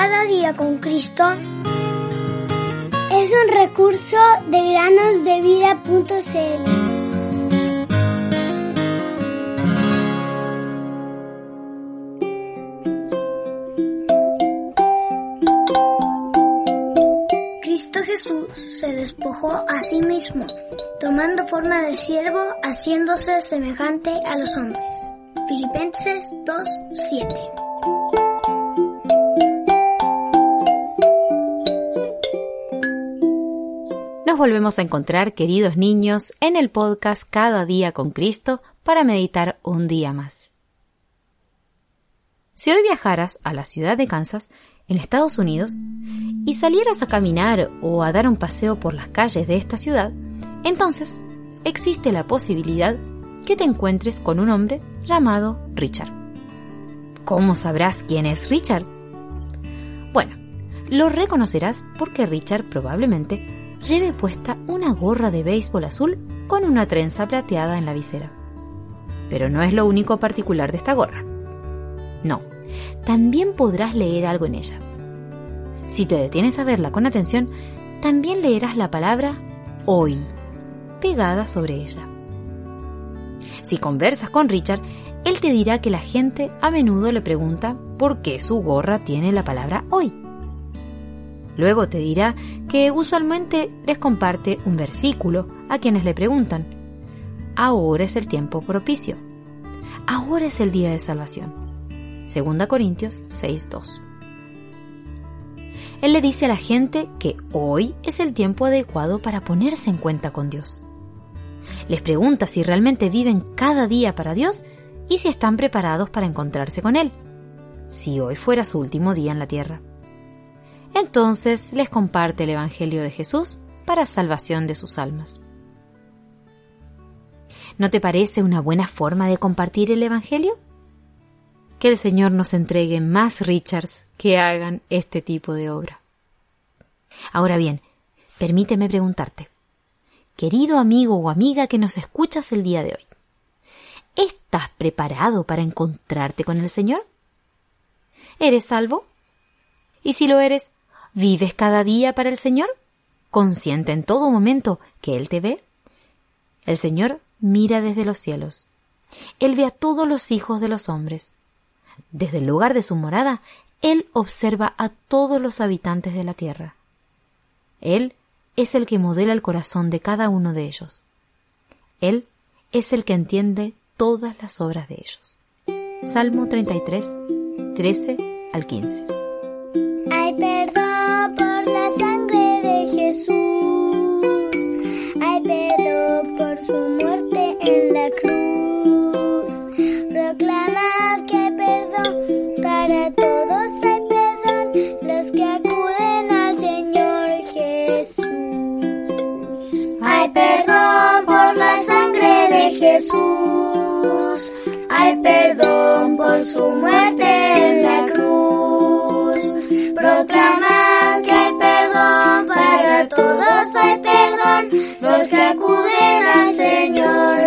Cada día con Cristo es un recurso de granosdevida.cl. Cristo Jesús se despojó a sí mismo, tomando forma de siervo, haciéndose semejante a los hombres. Filipenses 2:7 Nos volvemos a encontrar, queridos niños, en el podcast Cada día con Cristo para meditar un día más. Si hoy viajaras a la ciudad de Kansas, en Estados Unidos, y salieras a caminar o a dar un paseo por las calles de esta ciudad, entonces existe la posibilidad que te encuentres con un hombre llamado Richard. ¿Cómo sabrás quién es Richard? Bueno, lo reconocerás porque Richard probablemente lleve puesta una gorra de béisbol azul con una trenza plateada en la visera. Pero no es lo único particular de esta gorra. No, también podrás leer algo en ella. Si te detienes a verla con atención, también leerás la palabra hoy pegada sobre ella. Si conversas con Richard, él te dirá que la gente a menudo le pregunta por qué su gorra tiene la palabra hoy. Luego te dirá que usualmente les comparte un versículo a quienes le preguntan. Ahora es el tiempo propicio. Ahora es el día de salvación. 2 Corintios 6.2. Él le dice a la gente que hoy es el tiempo adecuado para ponerse en cuenta con Dios. Les pregunta si realmente viven cada día para Dios y si están preparados para encontrarse con Él, si hoy fuera su último día en la tierra. Entonces les comparte el Evangelio de Jesús para salvación de sus almas. ¿No te parece una buena forma de compartir el Evangelio? Que el Señor nos entregue más Richards que hagan este tipo de obra. Ahora bien, permíteme preguntarte, querido amigo o amiga que nos escuchas el día de hoy, ¿estás preparado para encontrarte con el Señor? ¿Eres salvo? Y si lo eres, ¿Vives cada día para el Señor? ¿Consciente en todo momento que Él te ve? El Señor mira desde los cielos. Él ve a todos los hijos de los hombres. Desde el lugar de su morada, Él observa a todos los habitantes de la tierra. Él es el que modela el corazón de cada uno de ellos. Él es el que entiende todas las obras de ellos. Salmo 33, 13 al 15. Jesús, hay perdón por su muerte en la cruz. Proclamad que hay perdón para todos, hay perdón los que acuden al Señor.